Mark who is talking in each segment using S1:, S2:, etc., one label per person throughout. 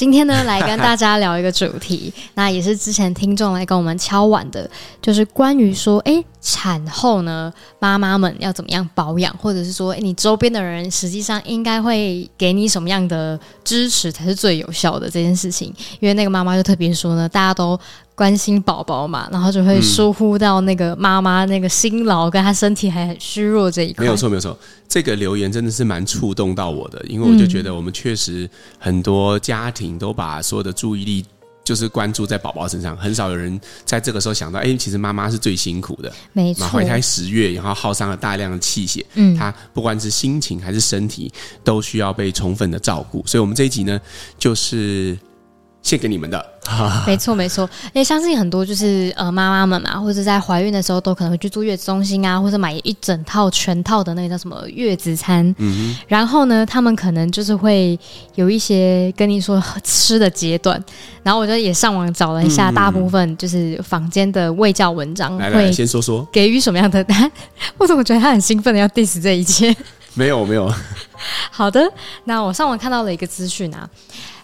S1: 今天呢，来跟大家聊一个主题，那也是之前听众来跟我们敲碗的，就是关于说，哎，产后呢，妈妈们要怎么样保养，或者是说，你周边的人实际上应该会给你什么样的支持才是最有效的这件事情。因为那个妈妈就特别说呢，大家都关心宝宝嘛，然后就会疏忽到那个妈妈那个辛劳跟她身体还很虚弱这一块。
S2: 没有错，没有错。这个留言真的是蛮触动到我的，因为我就觉得我们确实很多家庭都把所有的注意力就是关注在宝宝身上，很少有人在这个时候想到，哎，其实妈妈是最辛苦的，
S1: 没错，
S2: 怀胎十月，然后耗伤了大量的气血，嗯，她不管是心情还是身体都需要被充分的照顾，所以我们这一集呢，就是。献给你们的，
S1: 没 错没错。哎，相信很多就是呃妈妈们嘛，或者在怀孕的时候都可能会去住月子中心啊，或者买一整套全套的那个叫什么月子餐。嗯哼。然后呢，他们可能就是会有一些跟你说吃的阶段，然后我就也上网找了一下，大部分就是房间的卫教文章会，
S2: 来来先说说
S1: 给予什么样的答 案？我怎么觉得他很兴奋的要 diss 这一切？
S2: 没有没有。
S1: 好的，那我上网看到了一个资讯啊。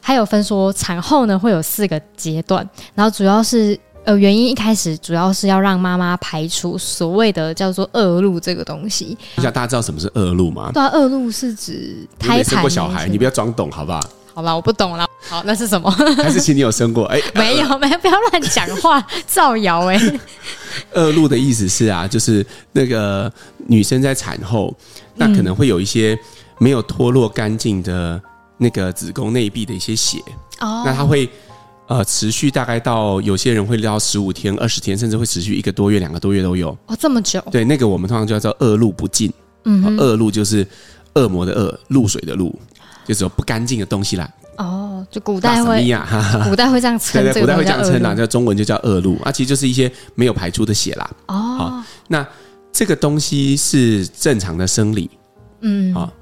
S1: 还有分说产后呢会有四个阶段，然后主要是呃原因一开始主要是要让妈妈排除所谓的叫做恶露这个东西。
S2: 大家知道什么是恶露吗？
S1: 对啊，恶露是指胎盘。
S2: 生过小孩，你不要装懂好不好？
S1: 好吧，我不懂了。好，那是什么？
S2: 还是请你有生过？哎，
S1: 没有，没有，不要乱讲话，造谣哎。
S2: 恶露的意思是啊，就是那个女生在产后，那可能会有一些没有脱落干净的。那个子宫内壁的一些血，oh. 那它会呃持续大概到有些人会到十五天、二十天，甚至会持续一个多月、两个多月都有。哦
S1: ，oh, 这么久？
S2: 对，那个我们通常叫做恶露不尽。嗯，恶露就是恶魔的恶，露水的露，就是有不干净的东西啦。
S1: 哦，oh, 就古代会，古代会这样 称，
S2: 对对，古代会这样称啦，叫中文就叫恶露啊，其实就是一些没有排出的血啦。哦，oh. 好，那这个东西是正常的生理，嗯，好。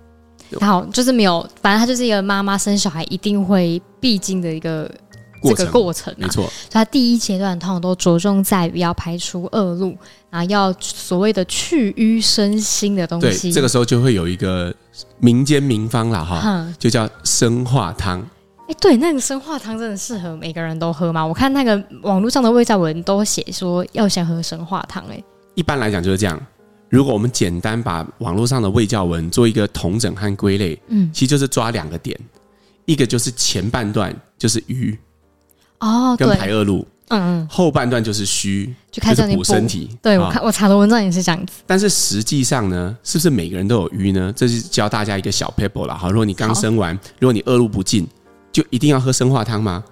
S1: 好，就是没有，反正它就是一个妈妈生小孩一定会必经的一个这个过程，
S2: 没错。
S1: 所以它第一阶段通常都着重在于要排除恶露，然后要所谓的去瘀生新的东西。
S2: 对，这个时候就会有一个民间名方了哈，就叫生化汤。
S1: 哎，对，那个生化汤真的适合每个人都喝吗？我看那个网络上的味道文都写说要先喝生化汤，哎，
S2: 一般来讲就是这样。如果我们简单把网络上的卫教文做一个统整和归类，嗯，其实就是抓两个点，一个就是前半段就是瘀哦，跟排恶露，嗯嗯，后半段就是虚，就开始补身体。
S1: 对，我看我查的文章也是这样子。
S2: 但是实际上呢，是不是每个人都有瘀呢？这是教大家一个小 paper 了哈。如果你刚生完，如果你恶露不尽，就一定要喝生化汤吗？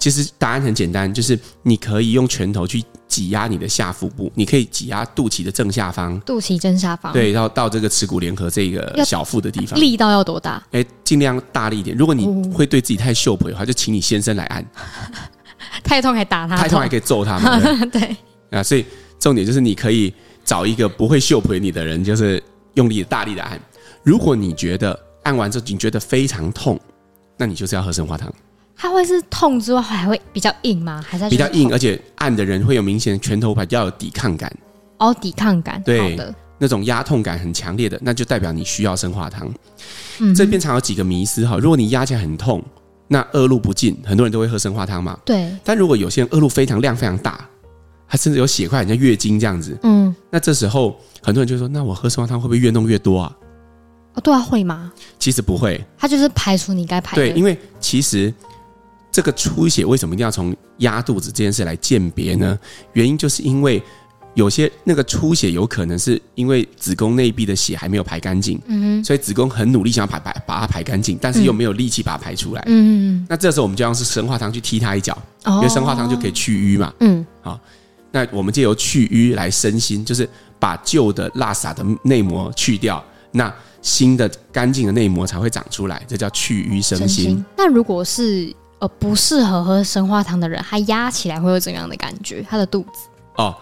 S2: 其实答案很简单，就是你可以用拳头去挤压你的下腹部，你可以挤压肚脐的正下方，
S1: 肚脐正下方，
S2: 对，然后到这个耻骨联合这个小腹的地方，
S1: 力道要多大？
S2: 哎，尽量大力一点。如果你会对自己太秀婆的话，就请你先生来按。
S1: 太痛还打他，
S2: 太痛还可以揍他们。
S1: 对
S2: 啊，所以重点就是你可以找一个不会秀婆你的人，就是用力大力的按。如果你觉得按完之后你觉得非常痛，那你就是要喝生化汤。
S1: 它会是痛之外还会比较硬吗？还是
S2: 比较硬，而且按的人会有明显拳头比较有抵抗感
S1: 哦，抵抗感
S2: 对的那种压痛感很强烈的，那就代表你需要生化汤。这边常有几个迷思哈，如果你压起来很痛，那恶露不尽，很多人都会喝生化汤嘛。
S1: 对，
S2: 但如果有些人恶露非常量非常大，他甚至有血块，很像月经这样子，嗯，那这时候很多人就说，那我喝生化汤会不会越弄越多啊？
S1: 哦，对啊，会吗？
S2: 其实不会，
S1: 它就是排除你该排的。
S2: 对，因为其实。这个出血为什么一定要从压肚子这件事来鉴别呢？原因就是因为有些那个出血有可能是因为子宫内壁的血还没有排干净，嗯，所以子宫很努力想要排排把它排干净，但是又没有力气把它排出来，嗯，那这时候我们就要用是生化汤去踢它一脚，因为生化汤就可以去瘀嘛，嗯，好，那我们借由去瘀来生新，就是把旧的拉撒的内膜去掉，那新的干净的内膜才会长出来，这叫去瘀生新。
S1: 那如果是呃，不适合喝生化汤的人，他压起来会有怎样的感觉？他的肚子哦，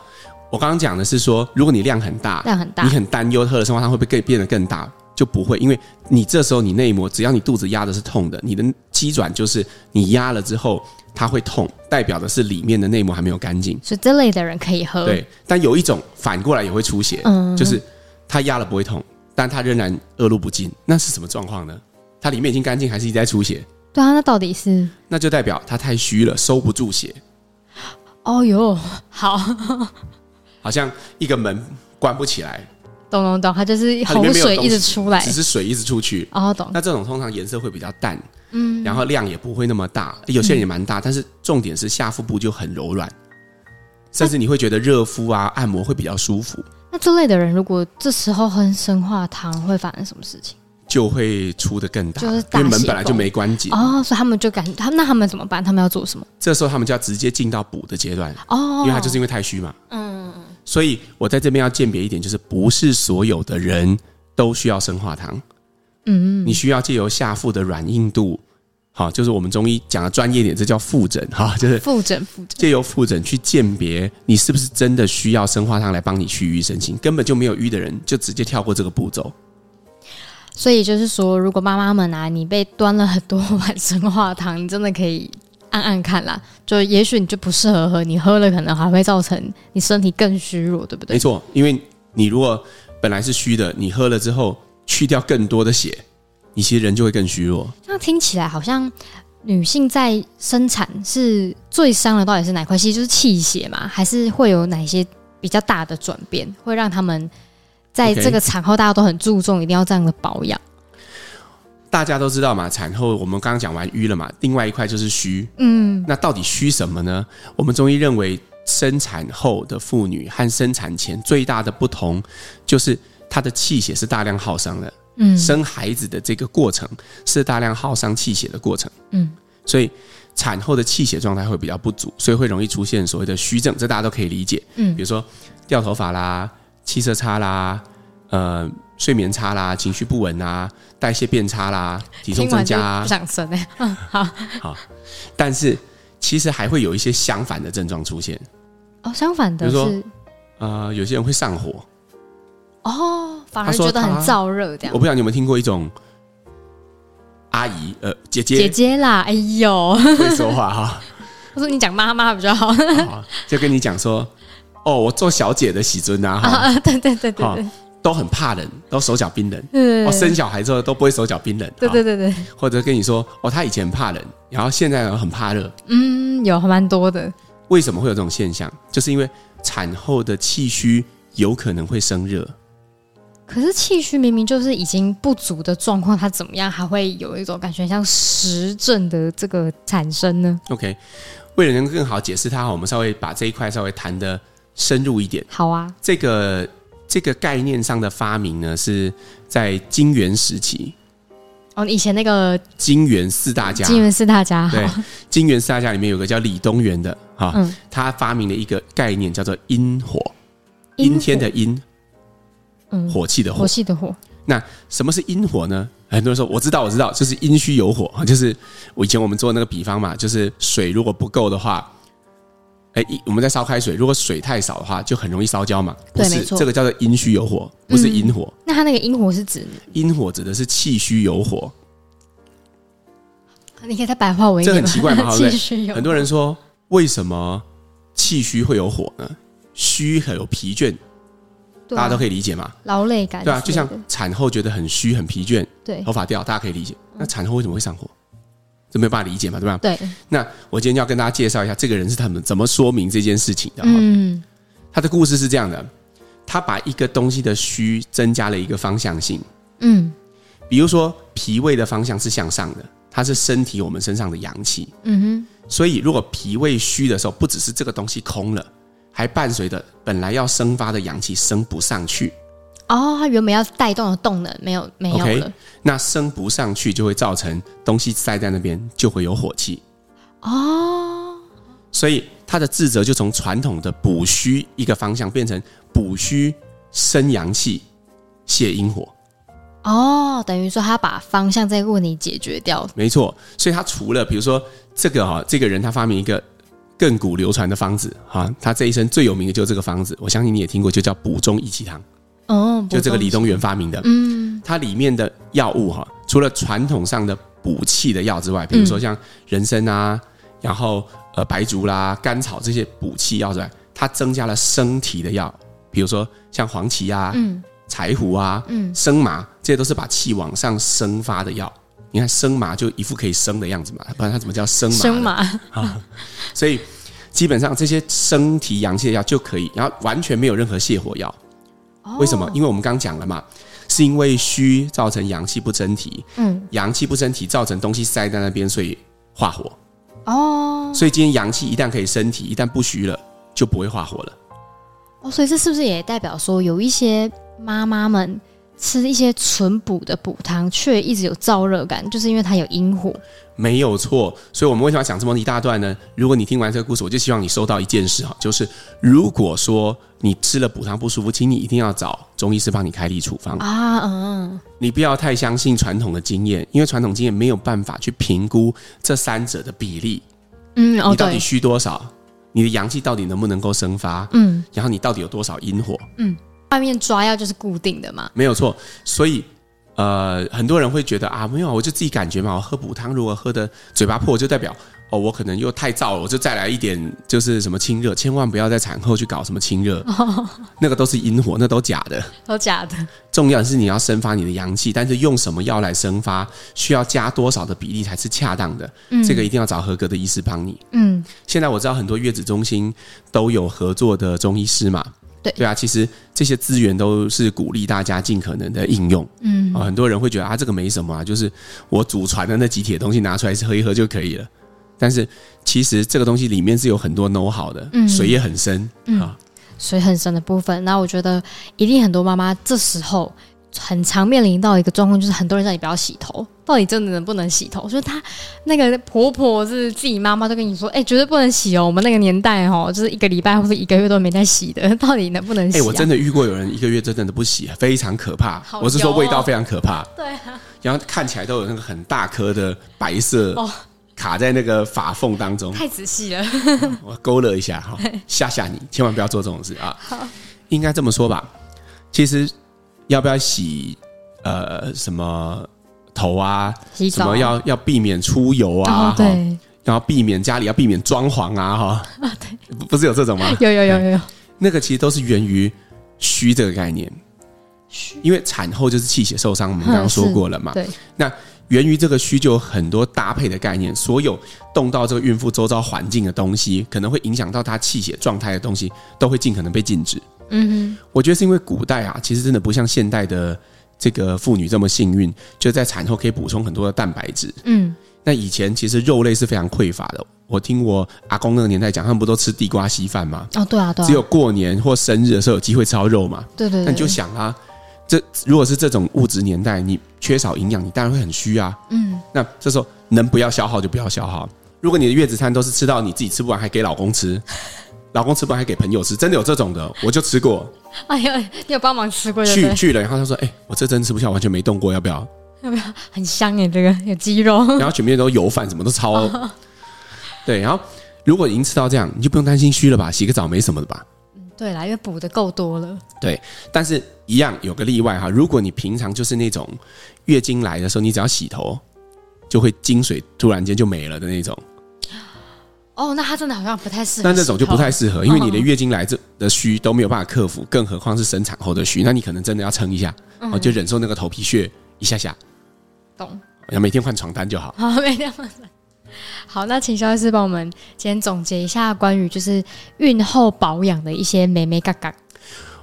S2: 我刚刚讲的是说，如果你量很大，
S1: 量很大，
S2: 你很担忧喝了生化汤会不会更变得更大？就不会，因为你这时候你内膜，只要你肚子压的是痛的，你的肌转就是你压了之后它会痛，代表的是里面的内膜还没有干净。
S1: 所以这类的人可以喝。
S2: 对，但有一种反过来也会出血，嗯，就是他压了不会痛，但他仍然恶露不尽，那是什么状况呢？它里面已经干净，还是一直在出血？
S1: 对啊，那到底是？
S2: 那就代表他太虚了，收不住血。
S1: 哦哟，好，
S2: 好像一个门关不起来。
S1: 懂懂懂，它就是洪水一直出来，
S2: 只是水一直出去。
S1: 哦，懂。
S2: 那这种通常颜色会比较淡，嗯，然后量也不会那么大。有些人也蛮大，嗯、但是重点是下腹部就很柔软，甚至你会觉得热敷啊、按摩会比较舒服。
S1: 那这类的人，如果这时候喝生化汤，会发生什么事情？
S2: 就会出得更大，
S1: 就是
S2: 因为门本来就没关紧
S1: 哦，所以他们就感他那他们怎么办？他们要做什么？
S2: 这时候他们就要直接进到补的阶段哦，因为他就是因为太虚嘛，嗯。所以，我在这边要鉴别一点，就是不是所有的人都需要生化汤。嗯，你需要借由下腹的软硬度，好，就是我们中医讲的专业点，这叫腹诊哈，就是
S1: 腹诊，腹诊，
S2: 借由腹诊去鉴别你是不是真的需要生化汤来帮你去瘀生情，根本就没有瘀的人，就直接跳过这个步骤。
S1: 所以就是说，如果妈妈们啊，你被端了很多碗生化汤，你真的可以。按按看啦，就也许你就不适合喝，你喝了可能还会造成你身体更虚弱，对不对？
S2: 没错，因为你如果本来是虚的，你喝了之后去掉更多的血，你其实人就会更虚弱。
S1: 那听起来好像女性在生产是最伤的，到底是哪块？其实就是气血嘛，还是会有哪些比较大的转变，会让他们在这个产后大家都很注重，一定要这样的保养。
S2: 大家都知道嘛，产后我们刚刚讲完瘀了嘛，另外一块就是虚。嗯，那到底虚什么呢？我们中医认为，生产后的妇女和生产前最大的不同，就是她的气血是大量耗伤的。嗯，生孩子的这个过程是大量耗伤气血的过程。嗯，所以产后的气血状态会比较不足，所以会容易出现所谓的虚症，这大家都可以理解。嗯，比如说掉头发啦、气色差啦、呃。睡眠差啦，情绪不稳啊，代谢变差啦，体重增加啊，
S1: 不想生哎。嗯，好，
S2: 好，但是其实还会有一些相反的症状出现。
S1: 哦，相反的是，比如说，
S2: 呃，有些人会上火。
S1: 哦，反而觉得很燥热这样。
S2: 我不知道你有没有听过一种阿姨，呃，姐姐，
S1: 姐姐啦，哎呦，
S2: 会说话哈。
S1: 我说你讲妈妈比较好，
S2: 好，就跟你讲说，哦，我做小姐的喜尊啊，
S1: 啊，对对对对对。
S2: 都很怕冷，都手脚冰冷。嗯，哦，生小孩之后都不会手脚冰冷。
S1: 对对对对，
S2: 或者跟你说，哦，他以前很怕冷，然后现在很怕热。
S1: 嗯，有还蛮多的。
S2: 为什么会有这种现象？就是因为产后的气虚有可能会生热。
S1: 可是气虚明明就是已经不足的状况，它怎么样还会有一种感觉像实症的这个产生呢
S2: ？OK，为了能更好解释它，我们稍微把这一块稍微谈得深入一点。
S1: 好啊，
S2: 这个。这个概念上的发明呢，是在金元时期。
S1: 哦，以前那个
S2: 金元四大家，
S1: 金元四大家，
S2: 对，金元四大家里面有个叫李东垣的哈，嗯、他发明了一个概念叫做阴火，阴天的阴，嗯，火气的火，
S1: 火气的火。
S2: 那什么是阴火呢？很多人说我知道，我知道，就是阴虚有火，就是我以前我们做那个比方嘛，就是水如果不够的话。哎，我们在烧开水，如果水太少的话，就很容易烧焦嘛。不是，这个叫做阴虚有火，不是阴火。
S1: 那它那个阴火是指？
S2: 阴火指的是气虚有火。
S1: 你可以再白话文一点。
S2: 这很奇怪嘛，对不对？很多人说，为什么气虚会有火呢？虚很有疲倦，大家都可以理解嘛。
S1: 劳累感，
S2: 对啊，就像产后觉得很虚很疲倦，对，头发掉，大家可以理解。那产后为什么会上火？这没有办法理解嘛，对吧？对。那我今天要跟大家介绍一下，这个人是他们怎么说明这件事情的。嗯。他的故事是这样的：他把一个东西的虚增加了一个方向性。嗯。比如说，脾胃的方向是向上的，它是身体我们身上的阳气。嗯哼。所以，如果脾胃虚的时候，不只是这个东西空了，还伴随着本来要生发的阳气升不上去。
S1: 哦，它原本要带动的动能没有没有了，okay,
S2: 那升不上去就会造成东西塞在那边，就会有火气。哦，所以它的治则就从传统的补虚一个方向变成补虚生阳气、泻阴火。
S1: 哦，等于说他把方向这个问题解决掉。
S2: 没错，所以他除了比如说这个哈，这个人他发明一个亘古流传的方子哈，他这一生最有名的就是这个方子，我相信你也听过，就叫补中益气汤。哦，就这个李东垣发明的。嗯，嗯，它里面的药物哈，除了传统上的补气的药之外，比如说像人参啊，然后呃白术啦、甘草这些补气药之外，它增加了升提的药，比如说像黄芪啊、嗯、柴胡啊、嗯、生麻，这些都是把气往上生发的药。你看生麻就一副可以生的样子嘛，不然它怎么叫生麻？
S1: 生麻
S2: 啊，所以基本上这些升提阳气的药就可以，然后完全没有任何泻火药。为什么？因为我们刚讲了嘛，是因为虚造成阳气不争体，嗯，阳气不争体造成东西塞在那边，所以化火。哦，所以今天阳气一旦可以升体，一旦不虚了，就不会化火了。
S1: 哦，所以这是不是也代表说，有一些妈妈们？吃一些纯补的补汤，却一直有燥热感，就是因为它有阴火。
S2: 没有错，所以我们为什么要讲这么一大段呢？如果你听完这个故事，我就希望你收到一件事哈，就是如果说你吃了补汤不舒服，请你一定要找中医师帮你开立处方啊。嗯，你不要太相信传统的经验，因为传统经验没有办法去评估这三者的比例。嗯，哦，你到底虚多少？你的阳气到底能不能够生发？嗯，然后你到底有多少阴火？嗯。
S1: 外面抓药就是固定的嘛，
S2: 没有错。所以，呃，很多人会觉得啊，没有，我就自己感觉嘛。我喝补汤，如果喝的嘴巴破，就代表哦，我可能又太燥了，我就再来一点，就是什么清热。千万不要在产后去搞什么清热，哦、那个都是阴火，那都假的，
S1: 都假的。
S2: 重要的是你要生发你的阳气，但是用什么药来生发，需要加多少的比例才是恰当的。嗯，这个一定要找合格的医师帮你。嗯，现在我知道很多月子中心都有合作的中医师嘛。
S1: 对
S2: 对啊，其实这些资源都是鼓励大家尽可能的应用。嗯，啊，很多人会觉得啊，这个没什么啊，就是我祖传的那几帖东西拿出来喝一喝就可以了。但是其实这个东西里面是有很多 know how 的，嗯，水也很深，嗯，啊，
S1: 水很深的部分。那我觉得一定很多妈妈这时候。很常面临到一个状况，就是很多人叫你不要洗头，到底真的能不能洗头？所以她那个婆婆是自己妈妈都跟你说，哎、欸，绝对不能洗哦。我们那个年代哦，就是一个礼拜或者一个月都没在洗的，到底能不能洗、啊？哎、欸，
S2: 我真的遇过有人一个月真的都不洗，非常可怕。哦、我是说味道非常可怕。对啊，然后看起来都有那个很大颗的白色卡在那个发缝当中，
S1: 太仔细了。
S2: 我勾勒一下哈，吓吓你，千万不要做这种事啊。好应该这么说吧，其实。要不要洗？呃，什么头啊？洗澡？什么要要避免出油啊？哦、对，然后避免家里要避免装潢啊？哈啊，对，不是有这种吗？
S1: 有有有有有，
S2: 那个其实都是源于虚这个概念。虚，因为产后就是气血受伤，我们刚刚说过了嘛。对，那源于这个虚就有很多搭配的概念，所有动到这个孕妇周遭环境的东西，可能会影响到她气血状态的东西，都会尽可能被禁止。嗯哼，我觉得是因为古代啊，其实真的不像现代的这个妇女这么幸运，就在产后可以补充很多的蛋白质。嗯，那以前其实肉类是非常匮乏的。我听我阿公那个年代讲，他们不都吃地瓜稀饭吗？
S1: 哦，对啊，对啊。
S2: 只有过年或生日的时候有机会吃到肉嘛？对对对。那你就想啊，这如果是这种物质年代，你缺少营养，你当然会很虚啊。嗯，那这时候能不要消耗就不要消耗。如果你的月子餐都是吃到你自己吃不完，还给老公吃。老公吃不完还给朋友吃，真的有这种的，我就吃过。哎呀，你有帮忙吃过？去去了，然后他说：“哎、欸，我这真吃不下，完全没动过，要不要？
S1: 要不要？很香哎，这个有鸡肉。
S2: 然后全面都油饭，什么都超。哦、对，然后如果已经吃到这样，你就不用担心虚了吧？洗个澡没什么的吧？
S1: 嗯，对啦，因为补的够多了。
S2: 对，但是一样有个例外哈，如果你平常就是那种月经来的时候，你只要洗头，就会经水突然间就没了的那种。
S1: 哦，那他真的好像不太适合。
S2: 那那种就不太适合，因为你的月经来这的虚都没有办法克服，更何况是生产后的虚，那你可能真的要撑一下，哦、嗯，就忍受那个头皮屑一下下。懂。要每天换床单就好。
S1: 好，每天换。好，那请肖医师帮我们先总结一下关于就是孕后保养的一些眉眉嘎嘎。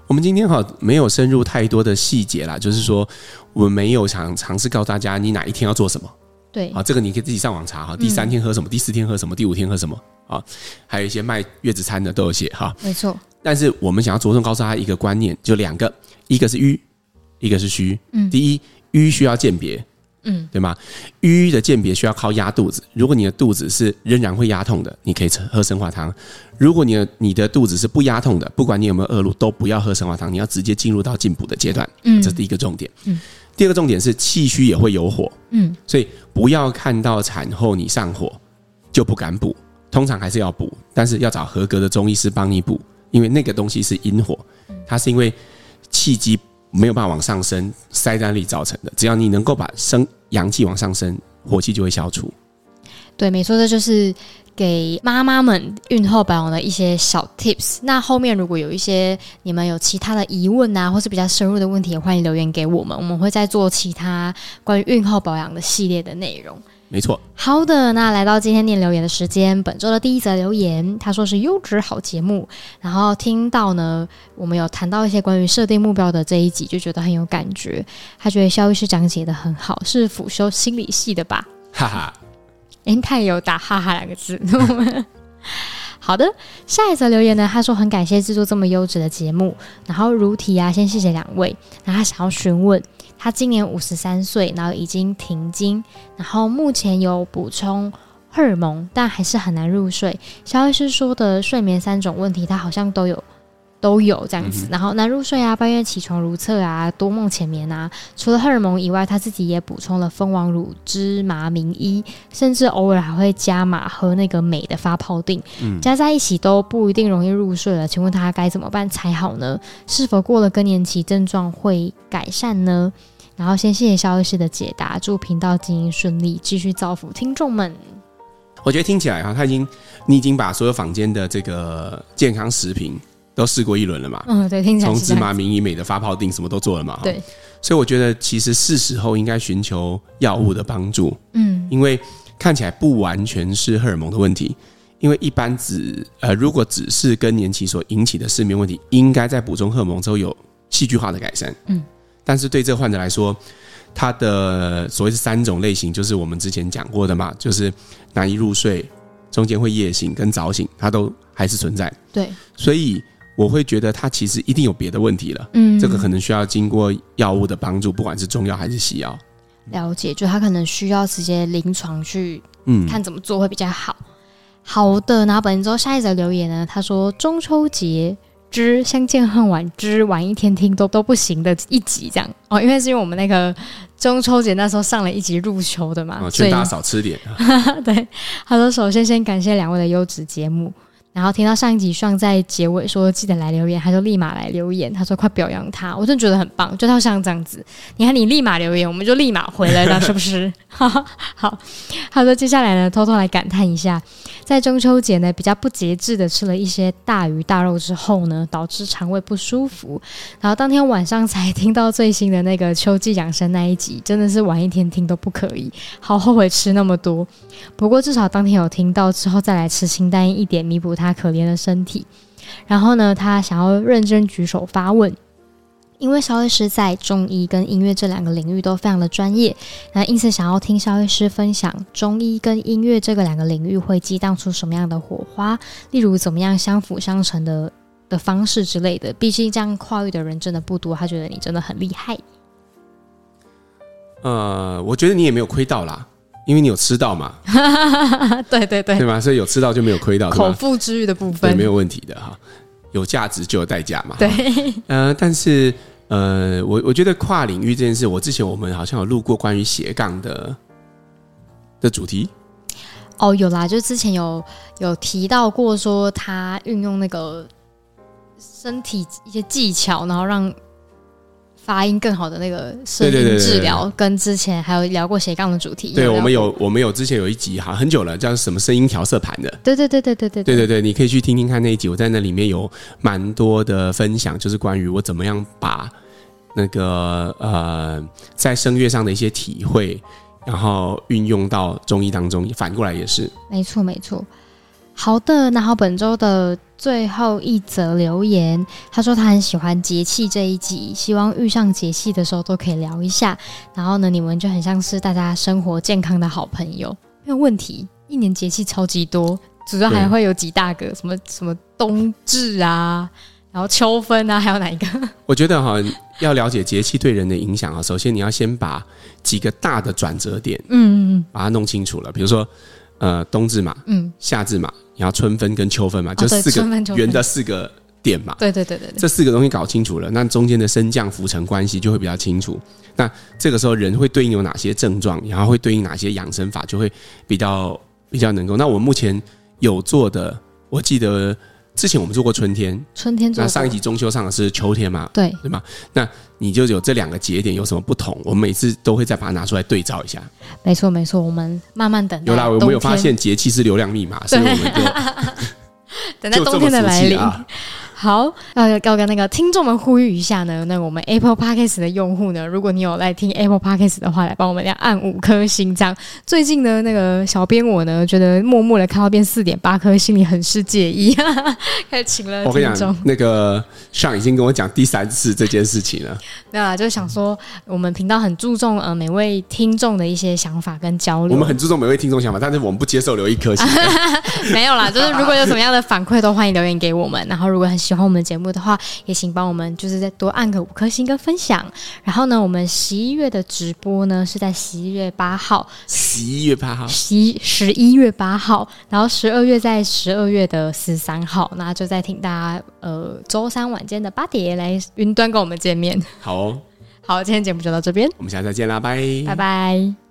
S2: 我们今天哈没有深入太多的细节啦，就是说我们没有想尝试告诉大家你哪一天要做什么。对啊，这个你可以自己上网查哈。第三天喝什么？嗯、第四天喝什么？第五天喝什么？啊，还有一些卖月子餐的都有写哈。
S1: 没错。
S2: 但是我们想要着重告诉他一个观念，就两个，一个是瘀，一个是虚。嗯。第一，瘀需要鉴别，嗯，对吗？瘀的鉴别需要靠压肚子。如果你的肚子是仍然会压痛的，你可以喝生化汤；如果你的你的肚子是不压痛的，不管你有没有恶露，都不要喝生化汤。你要直接进入到进补的阶段。嗯。这是第一个重点。嗯。第二个重点是气虚也会有火，嗯，所以不要看到产后你上火就不敢补，通常还是要补，但是要找合格的中医师帮你补，因为那个东西是阴火，它是因为气机没有办法往上升，塞在那里造成的。只要你能够把生阳气往上升，火气就会消除。
S1: 对，没错，这就是给妈妈们孕后保养的一些小 tips。那后面如果有一些你们有其他的疑问啊，或是比较深入的问题，也欢迎留言给我们，我们会再做其他关于孕后保养的系列的内容。
S2: 没错，
S1: 好的，那来到今天念留言的时间，本周的第一则留言，他说是优质好节目，然后听到呢，我们有谈到一些关于设定目标的这一集，就觉得很有感觉。他觉得肖医师讲解的很好，是辅修心理系的吧？哈哈，哎，他也有打哈哈两个字。好的，下一则留言呢，他说很感谢制作这么优质的节目，然后如题啊，先谢谢两位，然后他想要询问。他今年五十三岁，然后已经停经，然后目前有补充荷尔蒙，但还是很难入睡。肖医师说的睡眠三种问题，他好像都有。都有这样子，然后难入睡啊，半夜起床如厕啊，多梦浅眠啊。除了荷尔蒙以外，他自己也补充了蜂王乳、芝麻名医，甚至偶尔还会加码喝那个美的发泡定，嗯，加在一起都不一定容易入睡了。请问他该怎么办才好呢？是否过了更年期症状会改善呢？然后先谢谢肖医师的解答，祝频道经营顺利，继续造福听众们。
S2: 我觉得听起来哈，他已经你已经把所有坊间的这个健康食品。都试过一轮了嘛？
S1: 嗯，对，听起来
S2: 从芝麻明医美的发泡定什么都做了嘛？
S1: 对，
S2: 所以我觉得其实是时候应该寻求药物的帮助。
S1: 嗯，因
S2: 为看起来不完全是荷尔蒙的问题，因为一般只呃，如果只是更年期所引起的失眠问题，应该在补充荷尔蒙之后有戏剧化的改善。
S1: 嗯，但
S2: 是对这个患者来说，他的所谓是三种类型，就是我们之前讲过的嘛，就是难以入睡、中间会夜醒跟早醒，它都还是存在。
S1: 对，
S2: 所以。我会觉得他其实一定有别的问题了，
S1: 嗯，
S2: 这个可能需要经过药物的帮助，不管是中药还是西药。
S1: 了解，就他可能需要直接临床去，嗯，看怎么做会比较好。嗯、好的，然后本周下一则留言呢，他说中秋节之相见恨晚之晚一天听都都不行的一集这样哦，因为是因为我们那个中秋节那时候上了一集入秋的嘛，
S2: 哦，劝大家少吃点。
S1: 对，他说首先先感谢两位的优质节目。然后听到上一集上在结尾说记得来留言，他就立马来留言。他说快表扬他，我真的觉得很棒，就他像这样子。你看你立马留言，我们就立马回来了，是不是？好，好，他说接下来呢，偷偷来感叹一下，在中秋节呢比较不节制的吃了一些大鱼大肉之后呢，导致肠胃不舒服。然后当天晚上才听到最新的那个秋季养生那一集，真的是晚一天听都不可以，好后悔吃那么多。不过至少当天有听到之后再来吃清淡一点，弥补他。他可怜的身体，然后呢，他想要认真举手发问，因为肖医师在中医跟音乐这两个领域都非常的专业，那因此想要听肖医师分享中医跟音乐这个两个领域会激荡出什么样的火花，例如怎么样相辅相成的的方式之类的。毕竟这样跨域的人真的不多，他觉得你真的很厉害。
S2: 呃，我觉得你也没有亏到啦。因为你有吃到嘛，
S1: 对 对对，
S2: 对吧？所以有吃到就没有亏到，
S1: 口腹之欲的部分，
S2: 对，没有问题的哈。有价值就有代价嘛，
S1: 对。
S2: 呃，但是呃，我我觉得跨领域这件事，我之前我们好像有录过关于斜杠的的主题。
S1: 哦，有啦，就之前有有提到过，说他运用那个身体一些技巧，然后让。发音更好的那个声音治疗，跟之前还有聊过斜杠的主题。
S2: 对，我们有，我们有之前有一集哈，很久了，叫什么声音调色盘的。
S1: 对对对对对对
S2: 对对对，你可以去听听看那一集，我在那里面有蛮多的分享，就是关于我怎么样把那个呃在声乐上的一些体会，然后运用到中医当中，反过来也是。
S1: 没错没错。好的，那好，本周的最后一则留言，他说他很喜欢节气这一集，希望遇上节气的时候都可以聊一下。然后呢，你们就很像是大家生活健康的好朋友，没有问题。一年节气超级多，主要还会有几大个，什么什么冬至啊，然后秋分啊，还有哪一个？
S2: 我觉得哈，要了解节气对人的影响啊，首先你要先把几个大的转折点，嗯嗯嗯，把它弄清楚了。比如说，呃，冬至嘛，嗯，夏至嘛。然后春分跟秋分嘛，就四个圆的四个点嘛。
S1: 对对对对，
S2: 这四个东西搞清楚了，那中间的升降浮沉关系就会比较清楚。那这个时候人会对应有哪些症状，然后会对应哪些养生法，就会比较比较能够。那我目前有做的，我记得之前我们做过春天，
S1: 春天。
S2: 那上一集中秋上的是秋天嘛？
S1: 对
S2: 对吗？那你就有这两个节点有什么不同？我们每次都会再把它拿出来对照一下。
S1: 没错没错，我们慢慢等。
S2: 有啦，我们有发现节气是流量密码，所以我们就
S1: 等待冬天的来临。好，要要跟那个听众们呼吁一下呢，那、我们 Apple Podcast 的用户呢，如果你有来听 Apple Podcast 的话，来帮我们要按五颗星。这样，最近呢，那个小编我呢，觉得默默的看到变四点八颗，心里很是介意，开始请了
S2: 你讲，那个上已经跟我讲第三次这件事情了。
S1: 对啊，就想说我们频道很注重呃每位听众的一些想法跟交流。
S2: 我们很注重每位听众想法，但是我们不接受留一颗星。
S1: 没有啦，就是如果有什么样的反馈，都欢迎留言给我们。然后如果很喜欢我们节目的话，也请帮我们就是再多按个五颗星跟分享。然后呢，我们十一月的直播呢是在十一月八号，
S2: 十一月八号，
S1: 十十一月八号，然后十二月在十二月的十三号，那就再请大家呃周三晚间的八点来云端跟我们见面。
S2: 好哦，
S1: 好，今天节目就到这边，
S2: 我们下次再见啦，拜
S1: 拜拜。